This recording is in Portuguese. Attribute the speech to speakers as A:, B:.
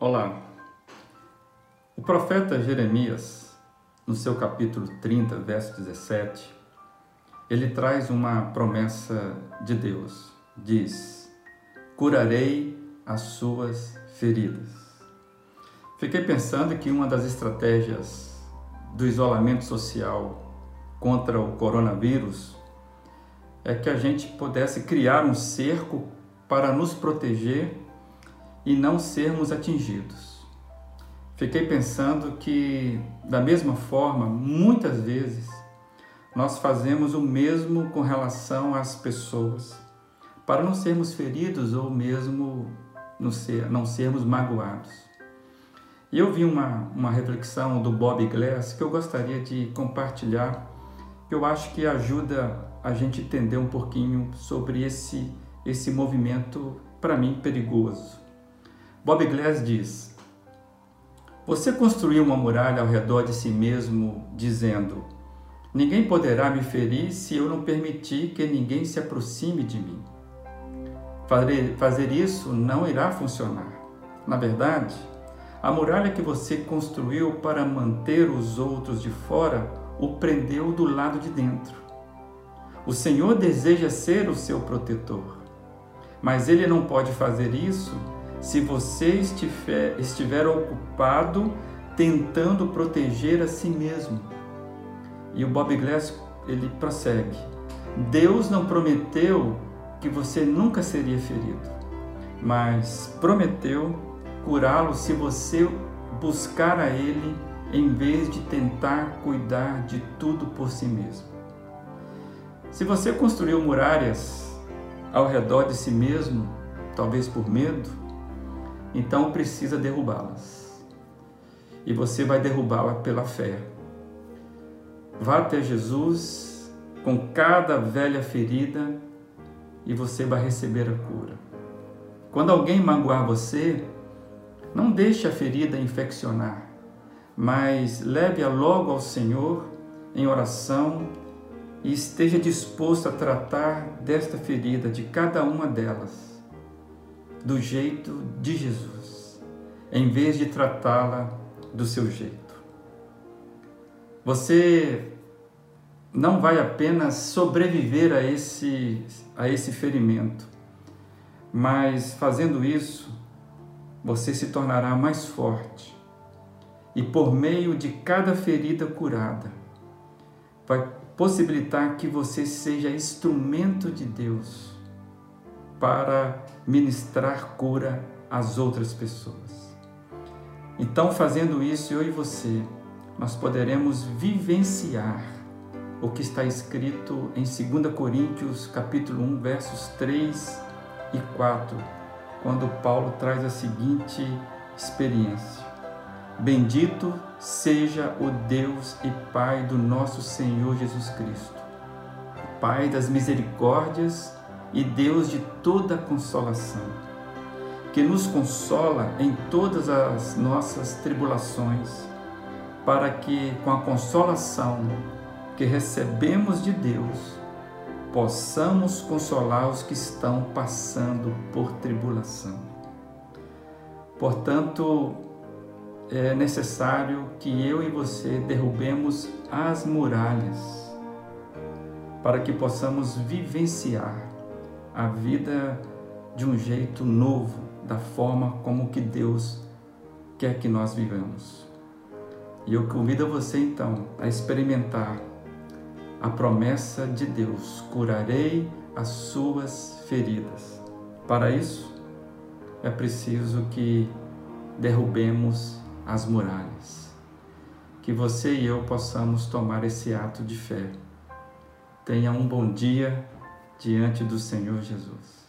A: Olá. O profeta Jeremias, no seu capítulo 30, verso 17, ele traz uma promessa de Deus. Diz: Curarei as suas feridas. Fiquei pensando que uma das estratégias do isolamento social contra o coronavírus é que a gente pudesse criar um cerco para nos proteger e não sermos atingidos. Fiquei pensando que, da mesma forma, muitas vezes nós fazemos o mesmo com relação às pessoas, para não sermos feridos ou mesmo não, ser, não sermos magoados. E eu vi uma, uma reflexão do Bob Glass que eu gostaria de compartilhar, que eu acho que ajuda a gente entender um pouquinho sobre esse, esse movimento, para mim, perigoso. Bob Glass diz: Você construiu uma muralha ao redor de si mesmo, dizendo: Ninguém poderá me ferir se eu não permitir que ninguém se aproxime de mim. Fazer isso não irá funcionar. Na verdade, a muralha que você construiu para manter os outros de fora o prendeu do lado de dentro. O Senhor deseja ser o seu protetor, mas Ele não pode fazer isso se você estiver, estiver ocupado tentando proteger a si mesmo. E o Bob Glass ele prossegue: Deus não prometeu que você nunca seria ferido, mas prometeu curá-lo se você buscar a Ele em vez de tentar cuidar de tudo por si mesmo. Se você construiu muralhas ao redor de si mesmo, talvez por medo, então precisa derrubá-las. E você vai derrubá-la pela fé. Vá até Jesus com cada velha ferida e você vai receber a cura. Quando alguém magoar você, não deixe a ferida infeccionar, mas leve-a logo ao Senhor em oração e esteja disposto a tratar desta ferida, de cada uma delas, do jeito de Jesus, em vez de tratá-la do seu jeito. Você não vai apenas sobreviver a esse, a esse ferimento, mas fazendo isso, você se tornará mais forte e, por meio de cada ferida curada, vai possibilitar que você seja instrumento de Deus para ministrar cura às outras pessoas. Então, fazendo isso, eu e você, nós poderemos vivenciar o que está escrito em 2 Coríntios capítulo 1, versos 3 e 4, quando Paulo traz a seguinte experiência: Bendito seja o Deus e Pai do nosso Senhor Jesus Cristo, Pai das misericórdias e Deus de toda consolação, que nos consola em todas as nossas tribulações, para que com a consolação que recebemos de Deus, possamos consolar os que estão passando por tribulação. Portanto, é necessário que eu e você derrubemos as muralhas para que possamos vivenciar a vida de um jeito novo, da forma como que Deus quer que nós vivamos. E eu convido você então a experimentar a promessa de Deus: curarei as suas feridas. Para isso, é preciso que derrubemos as muralhas. Que você e eu possamos tomar esse ato de fé. Tenha um bom dia diante do Senhor Jesus.